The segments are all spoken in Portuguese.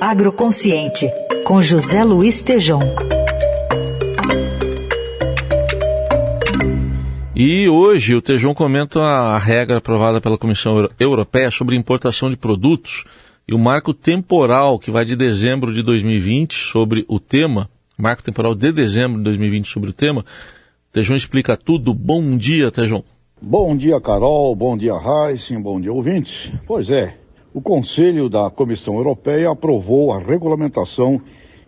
Agroconsciente, com José Luiz Tejom. E hoje o Tejão comenta a regra aprovada pela Comissão Europeia sobre importação de produtos e o marco temporal que vai de dezembro de 2020 sobre o tema, marco temporal de dezembro de 2020 sobre o tema. Tejão explica tudo. Bom dia, Tejão. Bom dia, Carol. Bom dia, Heisen. Bom dia, ouvintes. Pois é, o Conselho da Comissão Europeia aprovou a regulamentação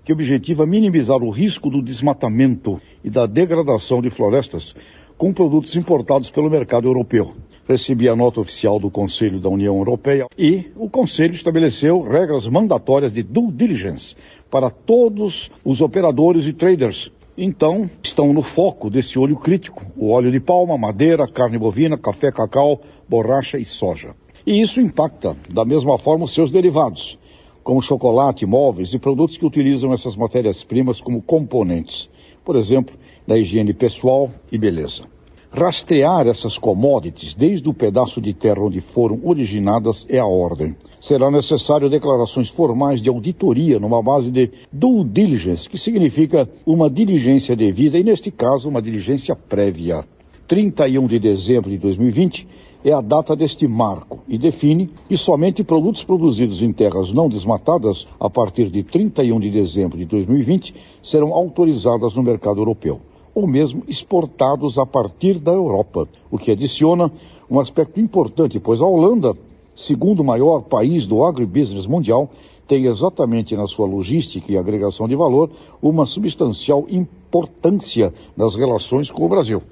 que objetiva minimizar o risco do desmatamento e da degradação de florestas com produtos importados pelo mercado europeu. Recebi a nota oficial do Conselho da União Europeia e o Conselho estabeleceu regras mandatórias de due diligence para todos os operadores e traders. Então, estão no foco desse olho crítico: o óleo de palma, madeira, carne bovina, café, cacau, borracha e soja. E isso impacta, da mesma forma, os seus derivados, como chocolate, móveis e produtos que utilizam essas matérias-primas como componentes. Por exemplo, da higiene pessoal e beleza. Rastrear essas commodities desde o pedaço de terra onde foram originadas é a ordem. Será necessário declarações formais de auditoria numa base de due diligence, que significa uma diligência devida e, neste caso, uma diligência prévia. 31 de dezembro de 2020 é a data deste marco e define que somente produtos produzidos em terras não desmatadas a partir de 31 de dezembro de 2020 serão autorizadas no mercado europeu ou mesmo exportados a partir da Europa, o que adiciona um aspecto importante, pois a Holanda, segundo maior país do agribusiness mundial, tem exatamente na sua logística e agregação de valor uma substancial importância nas relações com o Brasil.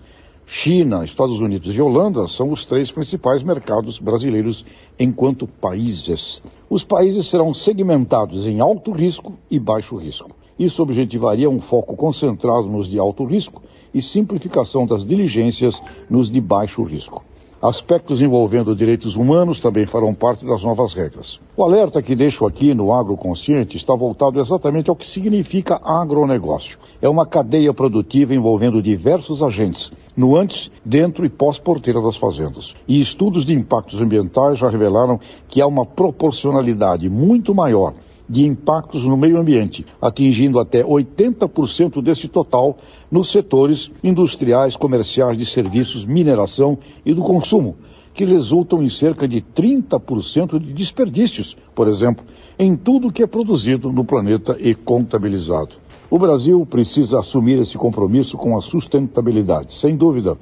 China, Estados Unidos e Holanda são os três principais mercados brasileiros enquanto países. Os países serão segmentados em alto risco e baixo risco. Isso objetivaria um foco concentrado nos de alto risco e simplificação das diligências nos de baixo risco. Aspectos envolvendo direitos humanos também farão parte das novas regras. O alerta que deixo aqui no Agroconsciente está voltado exatamente ao que significa agronegócio. É uma cadeia produtiva envolvendo diversos agentes, no antes, dentro e pós-porteira das fazendas. E estudos de impactos ambientais já revelaram que há uma proporcionalidade muito maior de impactos no meio ambiente, atingindo até 80% desse total nos setores industriais, comerciais, de serviços, mineração e do consumo, que resultam em cerca de 30% de desperdícios, por exemplo, em tudo que é produzido no planeta e contabilizado. O Brasil precisa assumir esse compromisso com a sustentabilidade, sem dúvida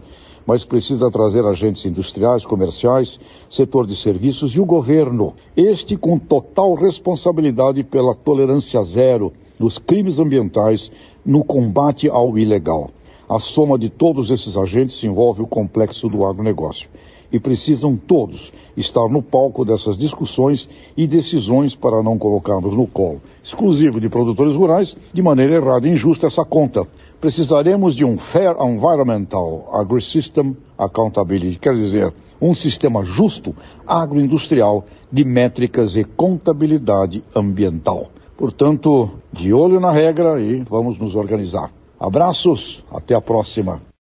mas precisa trazer agentes industriais, comerciais, setor de serviços e o governo, este com total responsabilidade pela tolerância zero nos crimes ambientais, no combate ao ilegal. A soma de todos esses agentes envolve o complexo do agronegócio. E precisam todos estar no palco dessas discussões e decisões para não colocarmos no colo exclusivo de produtores rurais, de maneira errada e injusta, essa conta precisaremos de um Fair Environmental Agri-System Accountability, quer dizer, um sistema justo agroindustrial de métricas e contabilidade ambiental. Portanto, de olho na regra e vamos nos organizar. Abraços, até a próxima.